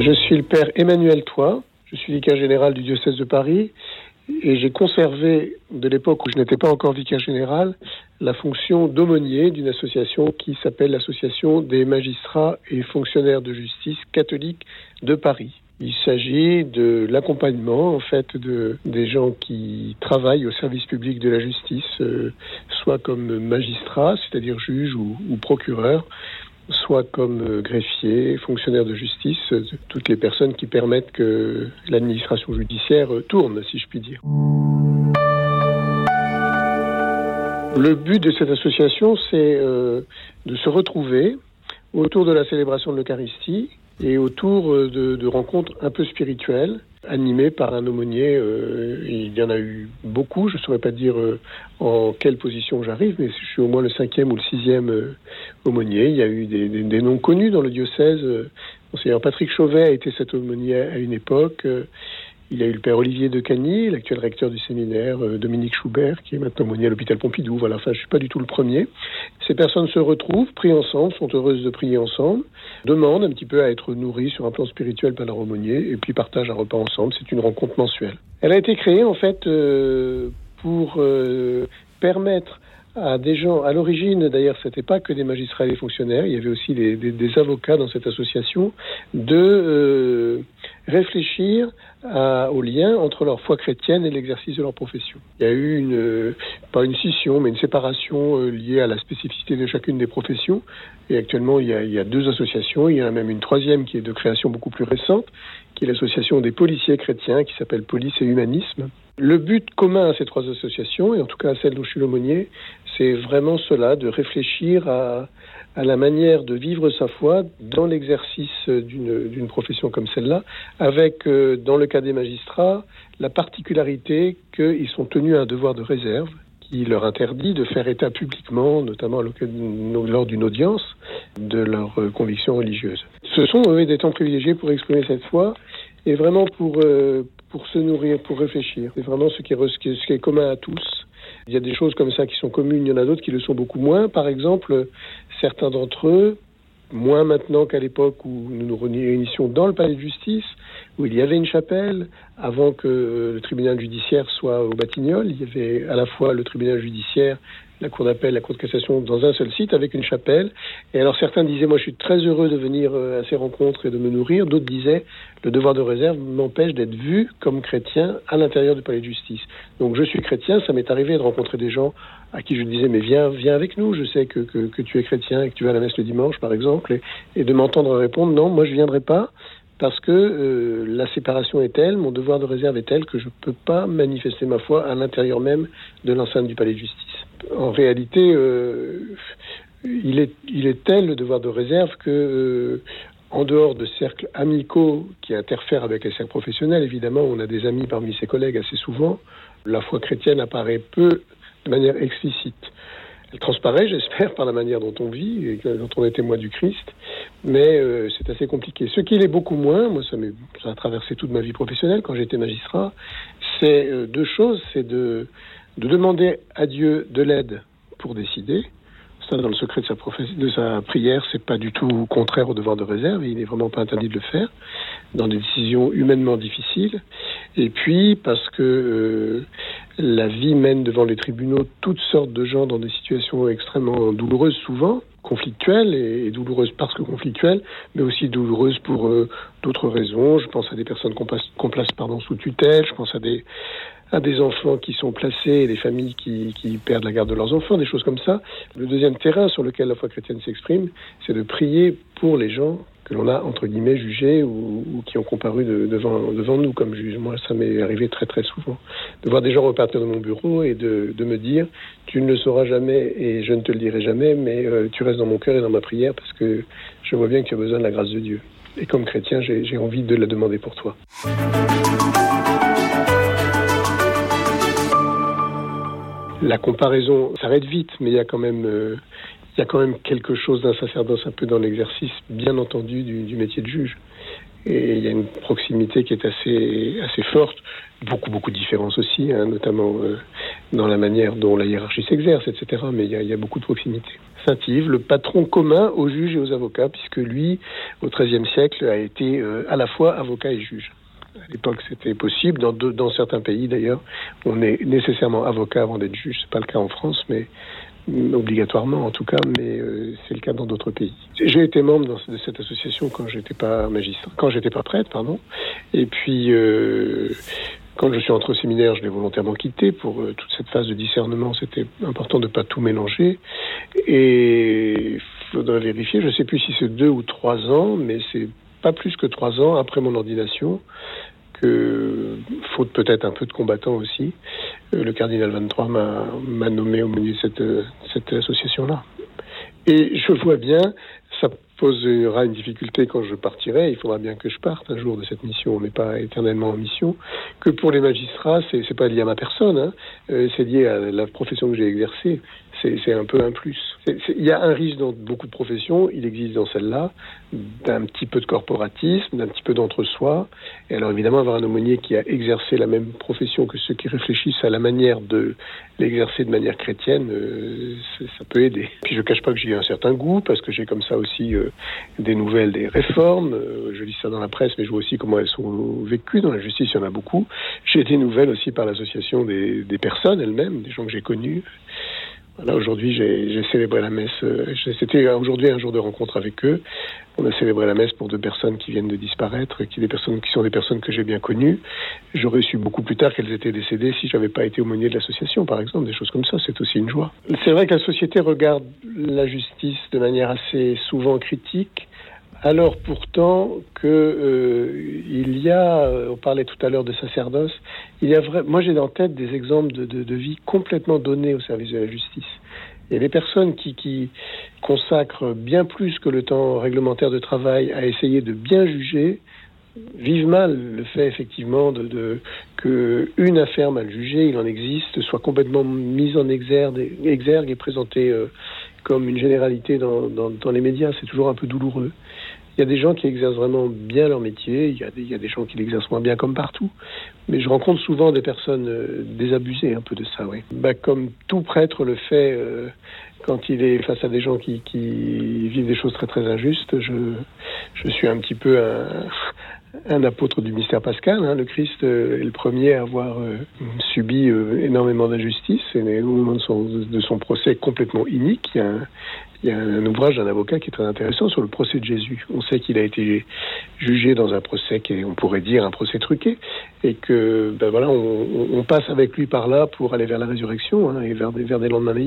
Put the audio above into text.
Je suis le père Emmanuel Toit, je suis vicaire général du diocèse de Paris et j'ai conservé, de l'époque où je n'étais pas encore vicaire général, la fonction d'aumônier d'une association qui s'appelle l'Association des magistrats et fonctionnaires de justice catholiques de Paris. Il s'agit de l'accompagnement en fait de des gens qui travaillent au service public de la justice, euh, soit comme magistrats, c'est-à-dire juges ou, ou procureurs, soit comme euh, greffier, fonctionnaire de justice, euh, toutes les personnes qui permettent que l'administration judiciaire euh, tourne, si je puis dire. Le but de cette association, c'est de se retrouver autour de la célébration de l'Eucharistie et autour de, de, rencontres un peu spirituelles animées par un aumônier. Euh, il y en a eu beaucoup, je ne saurais pas dire euh, en quelle position j'arrive, mais je suis au moins le cinquième ou le sixième euh, aumônier. Il y a eu des, des, des, noms connus dans le diocèse. Monseigneur Patrick Chauvet a été cet aumônier à une époque. Il y a eu le père Olivier de Cagny, l'actuel recteur du séminaire, euh, Dominique Schubert, qui est maintenant aumônier à l'hôpital Pompidou. Voilà, enfin, je suis pas du tout le premier. Ces personnes se retrouvent, prient ensemble, sont heureuses de prier ensemble, demandent un petit peu à être nourries sur un plan spirituel par leur aumônier, et puis partagent un repas ensemble. C'est une rencontre mensuelle. Elle a été créée, en fait, euh, pour euh, permettre à des gens. À l'origine, d'ailleurs, c'était pas que des magistrats et des fonctionnaires. Il y avait aussi des, avocats dans cette association de réfléchir au lien entre leur foi chrétienne et l'exercice de leur profession. Il y a eu une, euh, pas une scission, mais une séparation euh, liée à la spécificité de chacune des professions. Et actuellement, il y, a, il y a deux associations. Il y en a même une troisième qui est de création beaucoup plus récente, qui est l'association des policiers chrétiens, qui s'appelle Police et Humanisme. Le but commun à ces trois associations, et en tout cas à celle dont je suis l'aumônier, c'est vraiment cela, de réfléchir à, à, la manière de vivre sa foi dans l'exercice d'une profession comme celle-là, avec, euh, dans le cas des magistrats, la particularité qu'ils sont tenus à un devoir de réserve qui leur interdit de faire état publiquement, notamment lors d'une audience, de leurs euh, convictions religieuses. Ce sont eux des temps privilégiés pour exprimer cette foi et vraiment pour, euh, pour se nourrir, pour réfléchir. C'est vraiment ce qui, est, ce qui est commun à tous. Il y a des choses comme ça qui sont communes, il y en a d'autres qui le sont beaucoup moins. Par exemple, certains d'entre eux, moins maintenant qu'à l'époque où nous nous réunissions dans le palais de justice, où il y avait une chapelle, avant que le tribunal judiciaire soit au Batignolles, il y avait à la fois le tribunal judiciaire la Cour d'appel, la Cour de cassation dans un seul site avec une chapelle. Et alors certains disaient, moi je suis très heureux de venir à ces rencontres et de me nourrir. D'autres disaient, le devoir de réserve m'empêche d'être vu comme chrétien à l'intérieur du palais de justice. Donc je suis chrétien, ça m'est arrivé de rencontrer des gens à qui je disais, mais viens, viens avec nous, je sais que, que, que tu es chrétien et que tu vas à la messe le dimanche par exemple, et, et de m'entendre répondre, non, moi je viendrai pas parce que euh, la séparation est telle, mon devoir de réserve est tel que je ne peux pas manifester ma foi à l'intérieur même de l'enceinte du palais de justice. En réalité, euh, il, est, tel le devoir de réserve que, euh, en dehors de cercles amicaux qui interfèrent avec les cercles professionnels, évidemment, on a des amis parmi ses collègues assez souvent, la foi chrétienne apparaît peu de manière explicite. Elle transparaît, j'espère, par la manière dont on vit et dont on est témoin du Christ, mais euh, c'est assez compliqué. Ce qui l'est beaucoup moins, moi ça, ça, a traversé toute ma vie professionnelle quand j'étais magistrat, c'est deux choses, c'est de, de, demander à Dieu de l'aide pour décider. Ça, dans le secret de sa, de sa prière, c'est pas du tout contraire au devoir de réserve, il n'est vraiment pas interdit de le faire, dans des décisions humainement difficiles. Et puis, parce que euh, la vie mène devant les tribunaux toutes sortes de gens dans des situations extrêmement douloureuses souvent, conflictuelles et, douloureuses parce que conflictuelles, mais aussi douloureuses pour euh, d'autres raisons. Je pense à des personnes qu'on place, pardon, sous tutelle, je pense à des, à des enfants qui sont placés, des familles qui, qui perdent la garde de leurs enfants, des choses comme ça. Le deuxième terrain sur lequel la foi chrétienne s'exprime, c'est de prier pour les gens que l'on a, entre guillemets, jugés ou, qui ont comparu de, devant, devant nous comme juge. Moi, ça m'est arrivé très très souvent. De voir des gens repartir de mon bureau et de, de, me dire, tu ne le sauras jamais et je ne te le dirai jamais, mais euh, tu restes dans mon cœur et dans ma prière parce que je vois bien que tu as besoin de la grâce de Dieu. Et comme chrétien, j'ai envie de la demander pour toi. La comparaison s'arrête vite, mais il y a quand même... Euh, il y a quand même quelque chose d'un sacerdoce un peu dans l'exercice, bien entendu, du, du, métier de juge. Et il y a une proximité qui est assez, assez forte. Beaucoup, beaucoup de différences aussi, hein, notamment euh, dans la manière dont la hiérarchie s'exerce, etc. Mais il y, a, il y a beaucoup de proximité. Saint-Yves, le patron commun aux juges et aux avocats, puisque lui, au XIIIe siècle, a été euh, à la fois avocat et juge. À l'époque, c'était possible. Dans, certains pays, d'ailleurs, on est nécessairement avocat avant d'être juge. C'est pas le cas en France, mais obligatoirement en tout cas, mais euh, c'est le cas dans d'autres pays. J'ai été membre de cette association quand j'étais pas magistrat, quand j'étais pas prêtre, pardon. Et puis euh, quand je suis entré au séminaire, je l'ai volontairement quitté pour euh, toute cette phase de discernement. C'était important de pas tout mélanger. Et il faudrait vérifier. Je sais plus si c'est deux ou trois ans, mais c'est pas plus que trois ans après mon ordination que, faute peut-être un peu de combattants aussi, euh, le cardinal 23 m'a nommé au milieu de cette, cette association-là. Et je vois bien, ça posera une difficulté quand je partirai, il faudra bien que je parte un jour de cette mission, on n'est pas éternellement en mission, que pour les magistrats, c'est pas lié à ma personne, hein, euh, c'est lié à la profession que j'ai exercée c'est un peu un plus. Il y a un risque dans beaucoup de professions, il existe dans celle-là, d'un petit peu de corporatisme, d'un petit peu d'entre-soi. Et alors évidemment, avoir un aumônier qui a exercé la même profession que ceux qui réfléchissent à la manière de l'exercer de manière chrétienne, euh, ça peut aider. Puis je cache pas que j'ai un certain goût, parce que j'ai comme ça aussi euh, des nouvelles des réformes. Euh, je lis ça dans la presse, mais je vois aussi comment elles sont vécues. Dans la justice, il y en a beaucoup. J'ai des nouvelles aussi par l'association des personnes elles-mêmes, des gens que j'ai connus. Voilà, aujourd'hui, j'ai célébré la messe. Euh, c'était aujourd'hui un jour de rencontre avec eux. On a célébré la messe pour deux personnes qui viennent de disparaître, qui, des personnes, qui sont des personnes que j'ai bien connues. J'aurais su beaucoup plus tard qu'elles étaient décédées si j'avais pas été aumônier de l'association, par exemple, des choses comme ça. C'est aussi une joie. C'est vrai que la société regarde la justice de manière assez souvent critique alors pourtant que euh, il y a, euh, on parlait tout à l'heure de sacerdoce, il y a vrai, moi j'ai en tête des exemples de, de, de, vie complètement donnés au service de la justice. A des personnes qui, qui consacrent bien plus que le temps réglementaire de travail à essayer de bien juger, vivent mal le fait effectivement de, de, que une affaire mal jugée, il en existe, soit complètement mise en exergue, exergue et présentée euh, comme une généralité dans, dans, dans les médias. C'est toujours un peu douloureux. Il y a des gens qui exercent vraiment bien leur métier, il y a des, gens qui l'exercent moins bien comme partout, mais je rencontre souvent des personnes euh, désabusées un peu de ça, oui. Bah, comme tout prêtre le fait euh, quand il est face à des gens qui, qui vivent des choses très très injustes, je, je suis un petit peu un, un apôtre du mystère pascal. Hein. Le Christ euh, est le premier à avoir euh, subi euh, énormément d'injustice. Et au moment de son, procès complètement inique, il y a un, ouvrage d'un avocat qui est très intéressant sur le procès de Jésus. On sait qu'il a été jugé dans un procès qui est, on pourrait dire, un procès truqué, et que ben voilà, on, passe avec lui par là pour aller vers la résurrection hein, et vers vers des lendemains meilleurs.